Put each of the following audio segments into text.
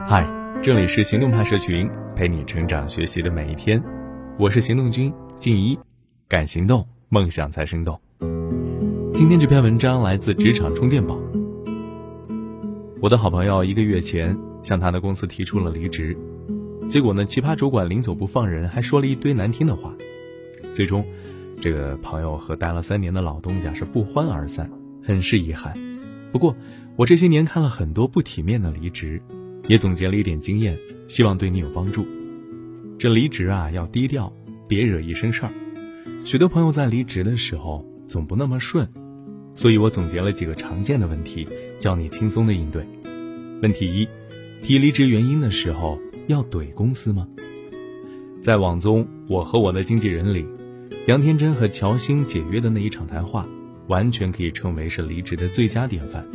嗨，这里是行动派社群，陪你成长学习的每一天。我是行动君静怡，敢行动，梦想才生动。今天这篇文章来自职场充电宝。我的好朋友一个月前向他的公司提出了离职，结果呢，奇葩主管临走不放人，还说了一堆难听的话。最终，这个朋友和待了三年的老东家是不欢而散，很是遗憾。不过，我这些年看了很多不体面的离职。也总结了一点经验，希望对你有帮助。这离职啊，要低调，别惹一身事儿。许多朋友在离职的时候总不那么顺，所以我总结了几个常见的问题，教你轻松的应对。问题一：提离职原因的时候要怼公司吗？在网综《我和我的经纪人》里，杨天真和乔欣解约的那一场谈话，完全可以称为是离职的最佳典范。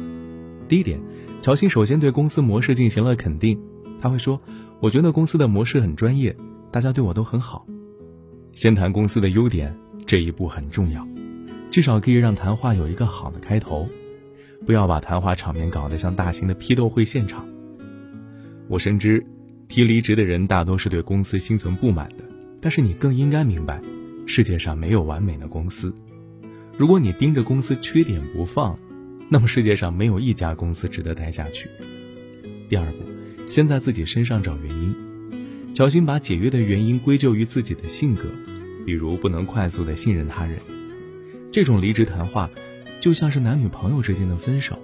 第一点。乔欣首先对公司模式进行了肯定，他会说：“我觉得公司的模式很专业，大家对我都很好。”先谈公司的优点，这一步很重要，至少可以让谈话有一个好的开头，不要把谈话场面搞得像大型的批斗会现场。我深知，提离职的人大多是对公司心存不满的，但是你更应该明白，世界上没有完美的公司，如果你盯着公司缺点不放。那么世界上没有一家公司值得待下去。第二步，先在自己身上找原因。乔欣把解约的原因归咎于自己的性格，比如不能快速的信任他人。这种离职谈话，就像是男女朋友之间的分手。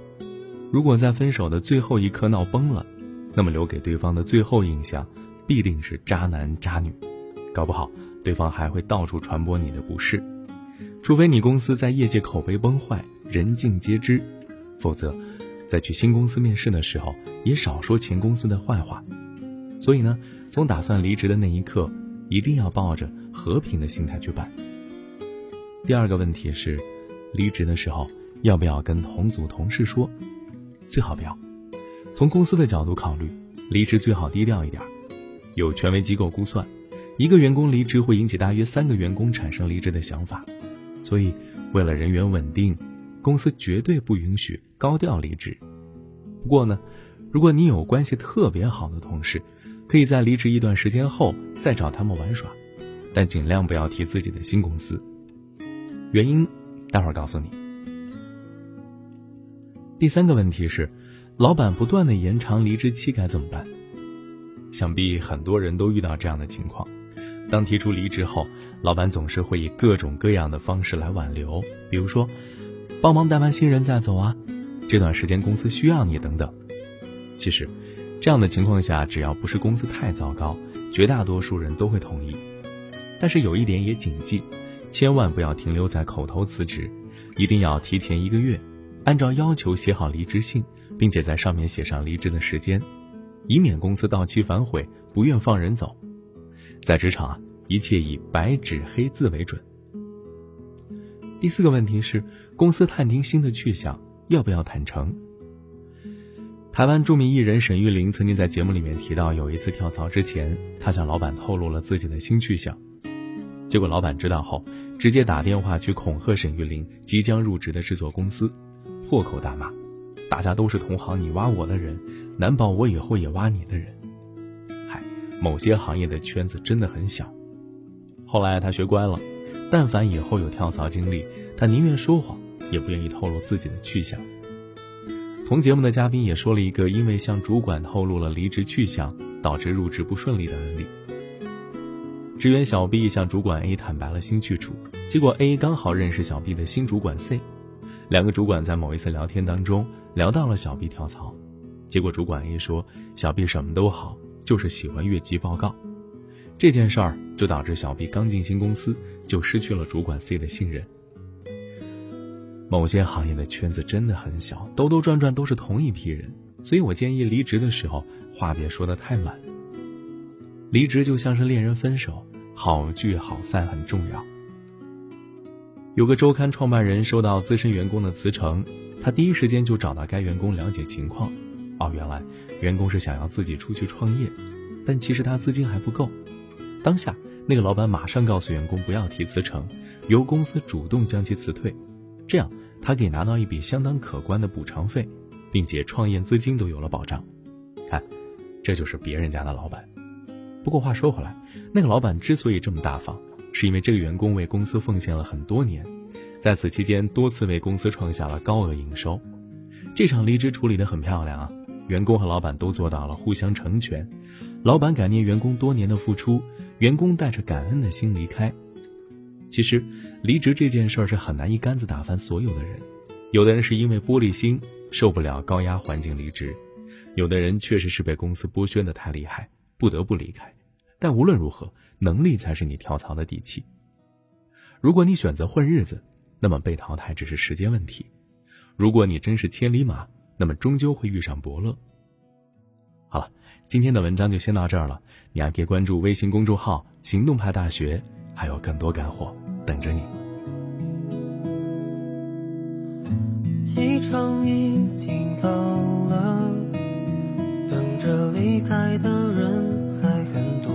如果在分手的最后一刻闹崩了，那么留给对方的最后印象，必定是渣男渣女。搞不好，对方还会到处传播你的不是。除非你公司在业界口碑崩坏，人尽皆知。否则，在去新公司面试的时候，也少说前公司的坏话。所以呢，从打算离职的那一刻，一定要抱着和平的心态去办。第二个问题是，离职的时候要不要跟同组同事说？最好不要。从公司的角度考虑，离职最好低调一点。有权威机构估算，一个员工离职会引起大约三个员工产生离职的想法。所以，为了人员稳定。公司绝对不允许高调离职。不过呢，如果你有关系特别好的同事，可以在离职一段时间后再找他们玩耍，但尽量不要提自己的新公司。原因，待会儿告诉你。第三个问题是，老板不断的延长离职期该怎么办？想必很多人都遇到这样的情况：当提出离职后，老板总是会以各种各样的方式来挽留，比如说。帮忙带完新人再走啊，这段时间公司需要你等等。其实，这样的情况下，只要不是公司太糟糕，绝大多数人都会同意。但是有一点也谨记，千万不要停留在口头辞职，一定要提前一个月，按照要求写好离职信，并且在上面写上离职的时间，以免公司到期反悔，不愿放人走。在职场啊，一切以白纸黑字为准。第四个问题是，公司探听新的去向，要不要坦诚？台湾著名艺人沈玉琳曾经在节目里面提到，有一次跳槽之前，她向老板透露了自己的新去向，结果老板知道后，直接打电话去恐吓沈玉琳即将入职的制作公司，破口大骂：“大家都是同行，你挖我的人，难保我以后也挖你的人。”嗨，某些行业的圈子真的很小。后来他学乖了。但凡以后有跳槽经历，他宁愿说谎，也不愿意透露自己的去向。同节目的嘉宾也说了一个因为向主管透露了离职去向，导致入职不顺利的案例。职员小 B 向主管 A 坦白了新去处，结果 A 刚好认识小 B 的新主管 C，两个主管在某一次聊天当中聊到了小 B 跳槽，结果主管 A 说小 B 什么都好，就是喜欢越级报告。这件事儿就导致小 B 刚进新公司就失去了主管 C 的信任。某些行业的圈子真的很小，兜兜转转都是同一批人，所以我建议离职的时候话别说的太满。离职就像是恋人分手，好聚好散很重要。有个周刊创办人收到资深员工的辞呈，他第一时间就找到该员工了解情况。哦，原来员工是想要自己出去创业，但其实他资金还不够。当下，那个老板马上告诉员工不要提辞呈，由公司主动将其辞退，这样他可以拿到一笔相当可观的补偿费，并且创业资金都有了保障。看，这就是别人家的老板。不过话说回来，那个老板之所以这么大方，是因为这个员工为公司奉献了很多年，在此期间多次为公司创下了高额营收。这场离职处理得很漂亮啊，员工和老板都做到了互相成全。老板感念员工多年的付出，员工带着感恩的心离开。其实，离职这件事儿是很难一竿子打翻所有的人。有的人是因为玻璃心，受不了高压环境离职；有的人确实是被公司剥削的太厉害，不得不离开。但无论如何，能力才是你跳槽的底气。如果你选择混日子，那么被淘汰只是时间问题；如果你真是千里马，那么终究会遇上伯乐。好了。今天的文章就先到这儿了，你还可以关注微信公众号“行动派大学”，还有更多干货等着你。机场已经到了，等着离开的人还很多，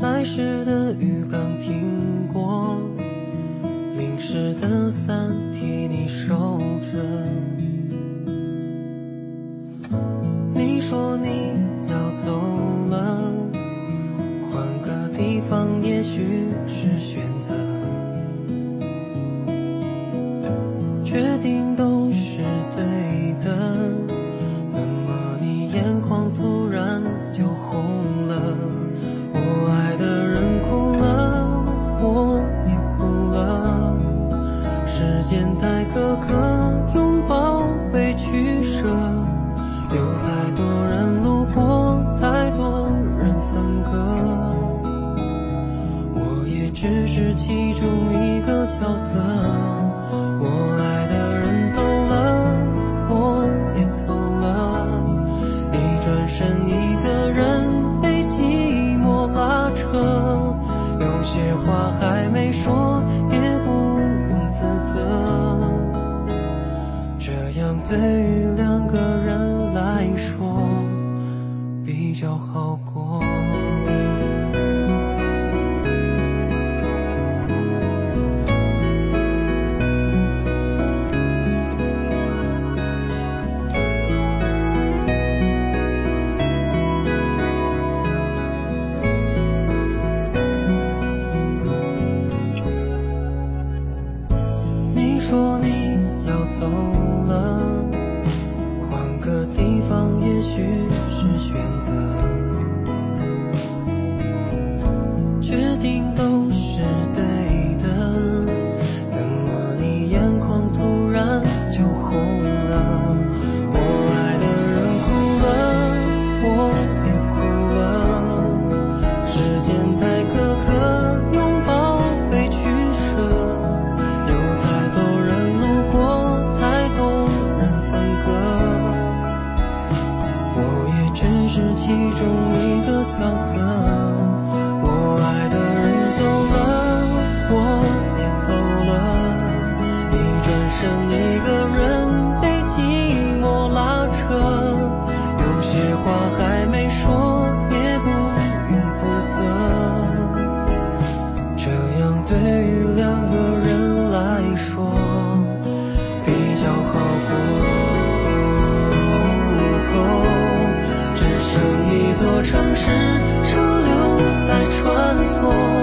来时的雨刚停过，淋湿的伞替你收着。你说你要走。只是其中一个角色。我爱的人走了，我也走了，一转身，一个人被寂寞拉扯。有些话还没说，也不用自责，这样对于天。两个人来说比较好过。只剩一座城市车流在穿梭。